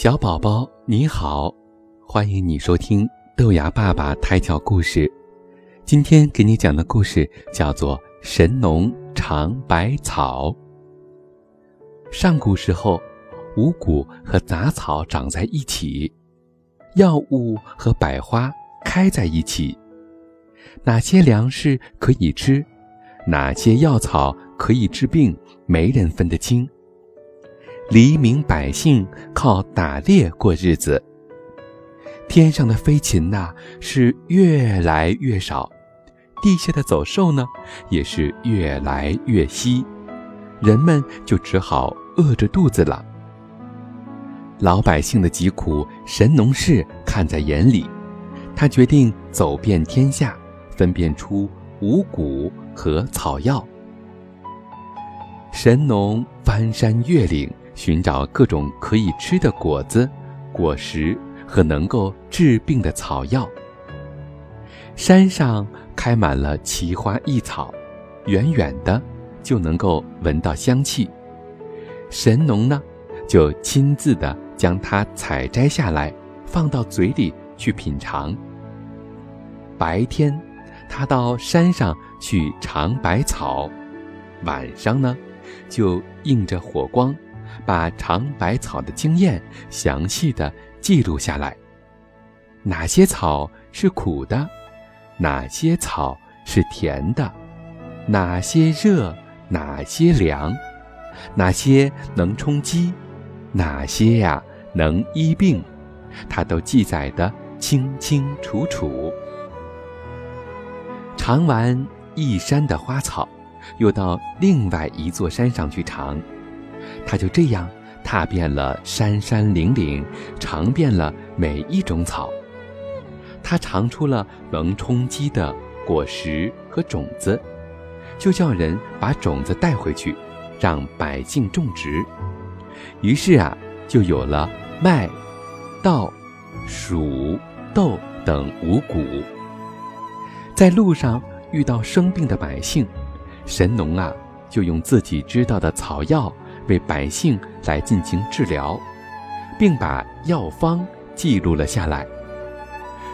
小宝宝你好，欢迎你收听豆芽爸爸胎教故事。今天给你讲的故事叫做《神农尝百草》。上古时候，五谷和杂草长在一起，药物和百花开在一起。哪些粮食可以吃，哪些药草可以治病，没人分得清。黎民百姓靠打猎过日子。天上的飞禽呐是越来越少，地下的走兽呢也是越来越稀，人们就只好饿着肚子了。老百姓的疾苦，神农氏看在眼里，他决定走遍天下，分辨出五谷和草药。神农翻山越岭。寻找各种可以吃的果子、果实和能够治病的草药。山上开满了奇花异草，远远的就能够闻到香气。神农呢，就亲自的将它采摘下来，放到嘴里去品尝。白天，他到山上去尝百草；晚上呢，就映着火光。把尝百草的经验详细的记录下来，哪些草是苦的，哪些草是甜的，哪些热，哪些凉，哪些能充饥，哪些呀能医病，他都记载的清清楚楚。尝完一山的花草，又到另外一座山上去尝。他就这样踏遍了山山岭岭，尝遍了每一种草。他尝出了能充饥的果实和种子，就叫人把种子带回去，让百姓种植。于是啊，就有了麦、稻、黍、豆等五谷。在路上遇到生病的百姓，神农啊，就用自己知道的草药。为百姓来进行治疗，并把药方记录了下来。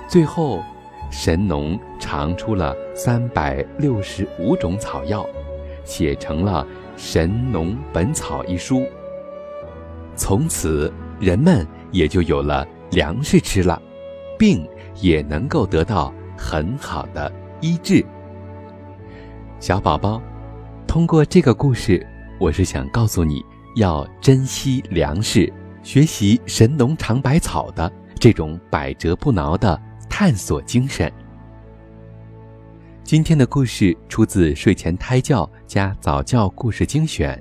最后，神农尝出了三百六十五种草药，写成了《神农本草》一书。从此，人们也就有了粮食吃了，病也能够得到很好的医治。小宝宝，通过这个故事。我是想告诉你，要珍惜粮食，学习神农尝百草的这种百折不挠的探索精神。今天的故事出自睡前胎教加早教故事精选。